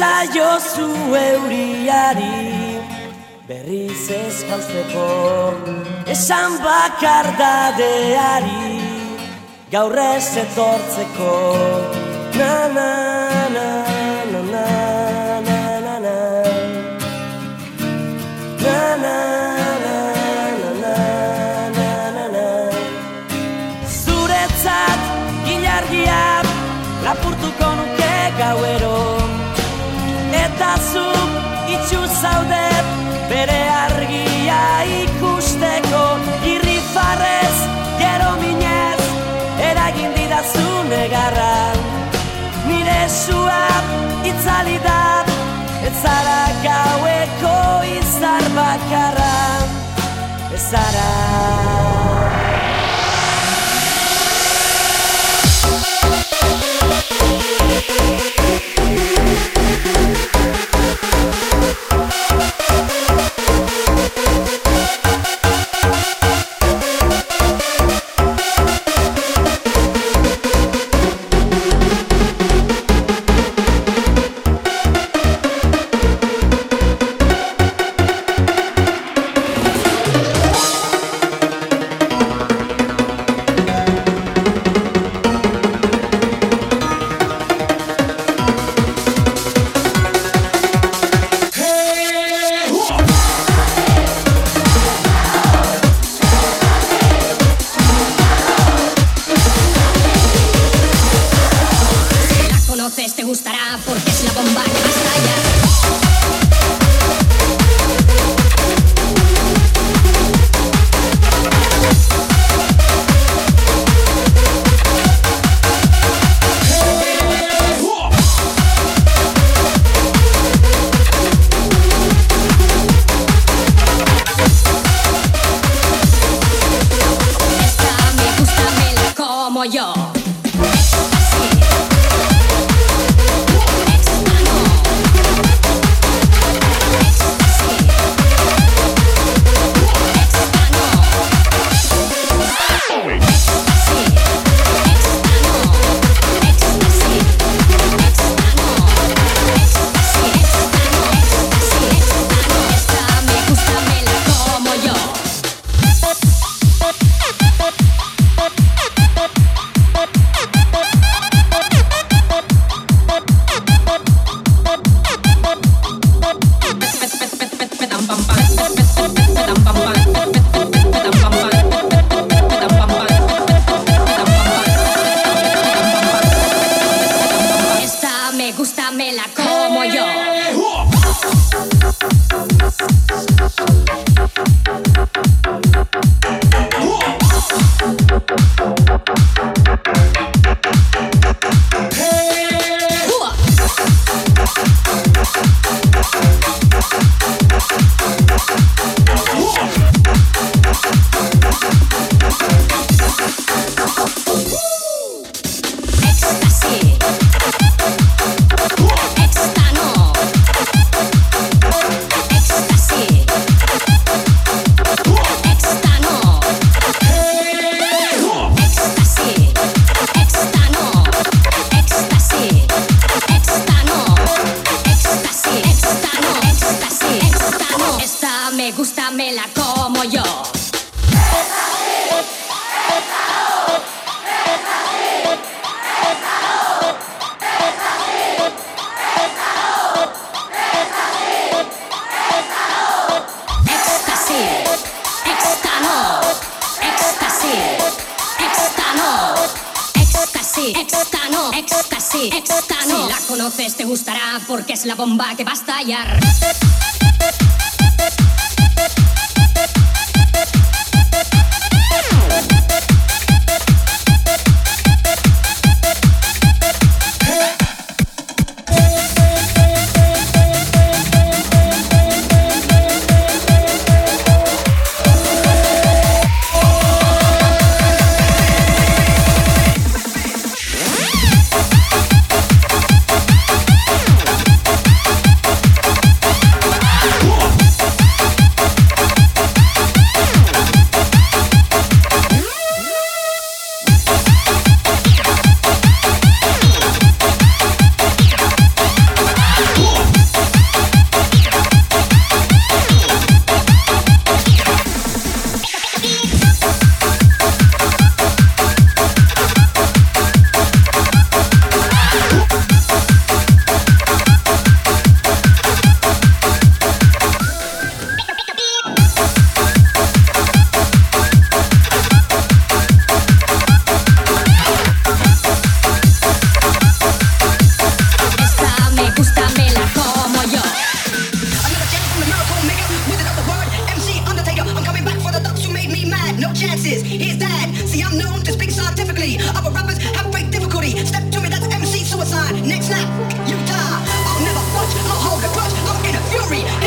Esaiozu euriari berriz ez jauzteko Esan bakar dadeari gaur ez etortzeko Na na na na na na na na Na na Zuretzat gilargia lapurtuko nuke gauero itxu zaudet bere argia ikusteko Irri farrez, gero minez, eragin didazu negarra Nire esua itzali da, ez zara gaueko izar bakarra Ez zara éxtasis, esta no, éxtasis, esta no. Si la conoces te gustará porque es la bomba que va a estallar. chances. He's dead. See, I'm known to speak scientifically. Other rappers have great difficulty. Step to me, that's MC suicide. Next snap, you die. I'll never watch. I'll hold a grudge. I'm in a fury.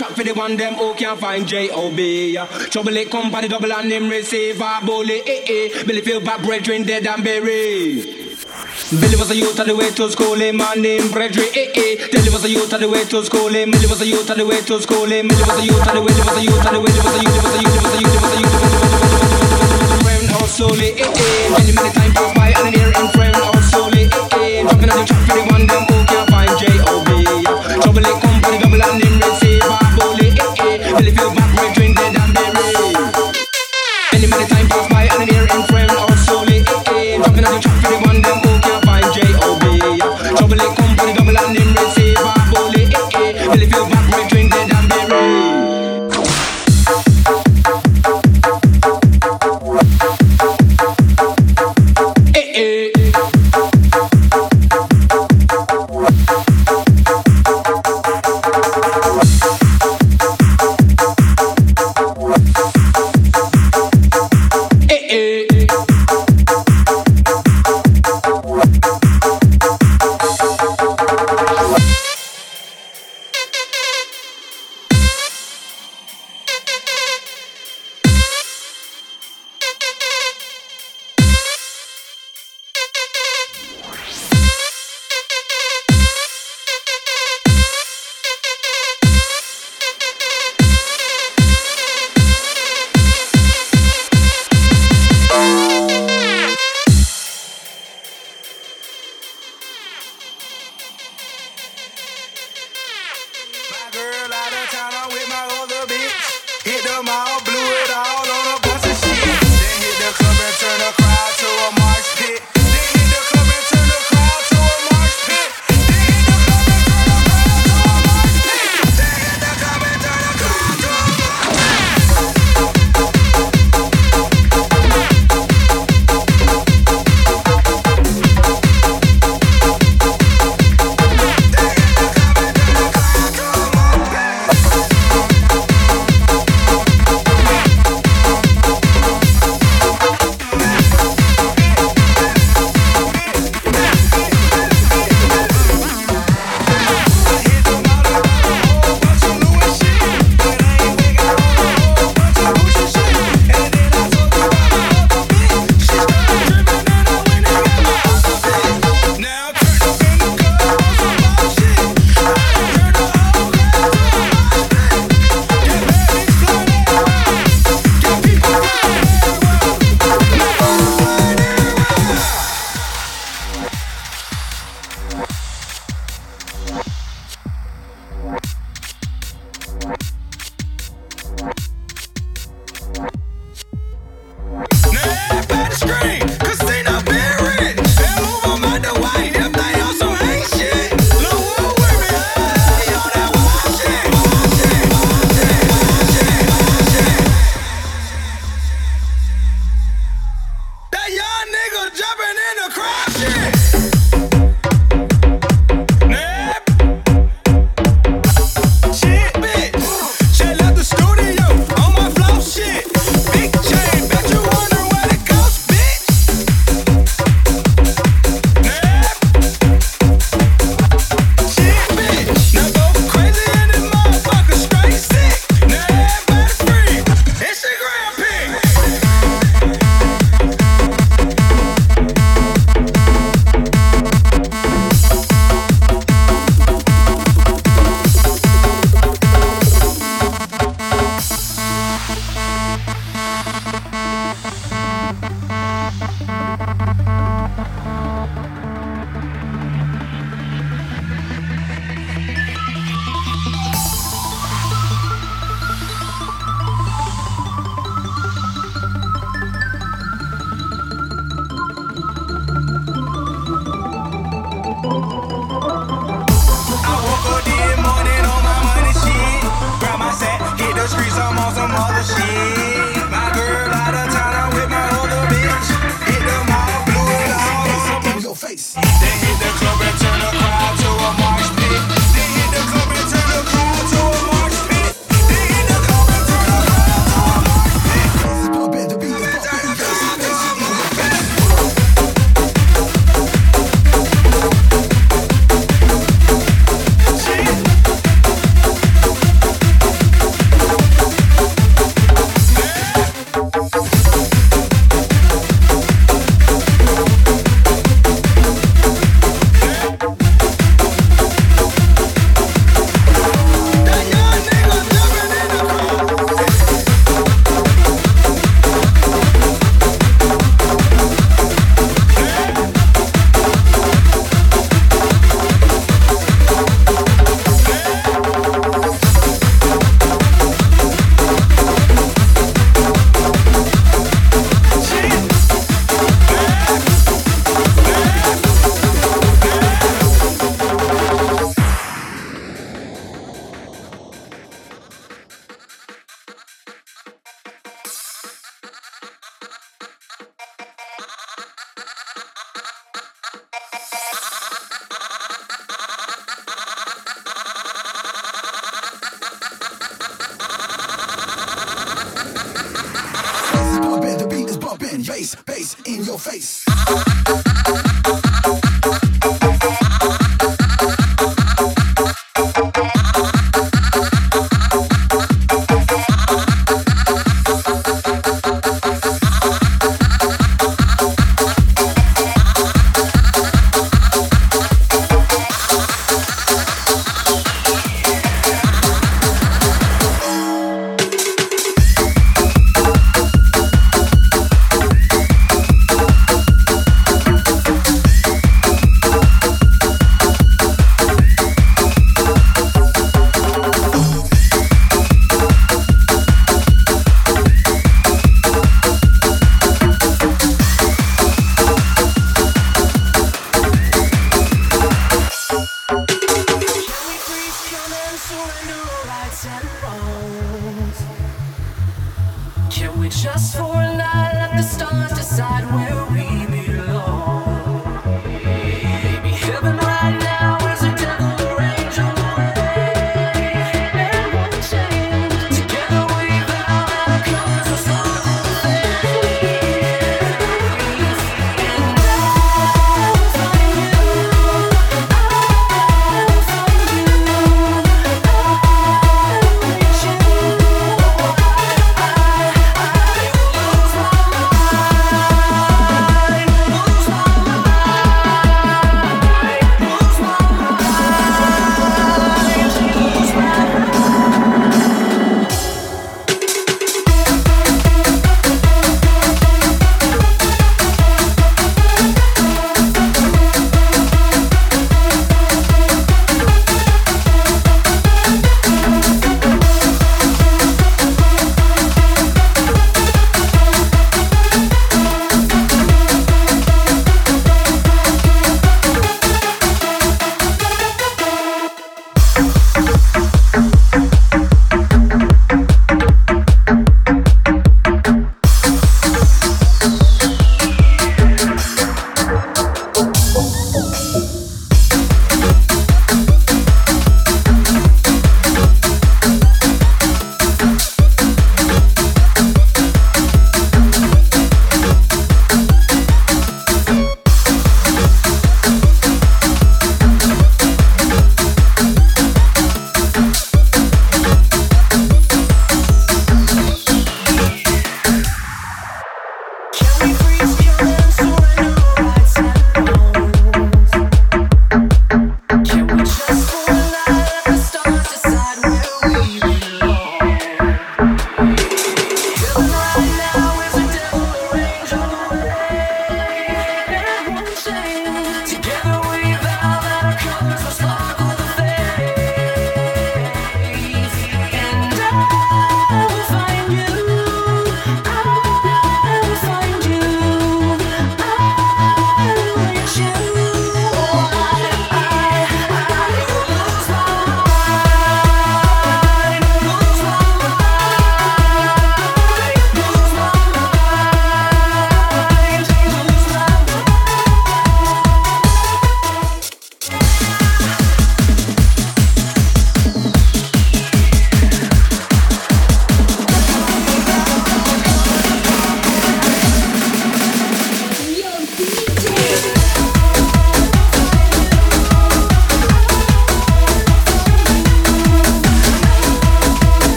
Track for the one them who can't find J.O.B. Trouble it come by the double and him receive a bully, eh, eh. Billy feel back brethren dead and buried. Billy was a youth on the way to school, him man named Brethren, eh, eh. Billy was a youth on the way to school, him. Billy was a youth on the way to school, him. Billy was a youth on the way, was a youth on the way, was a youth, was a youth, was a youth, was a youth, friend all slowly, eh, eh. Many, pass by and I'm here in front all slowly, eh, eh. On the track for the one them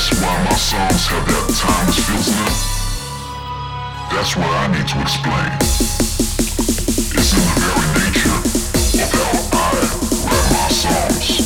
That's why my songs have that timeless feels in them. That's what I need to explain. It's in the very nature of how I write my songs.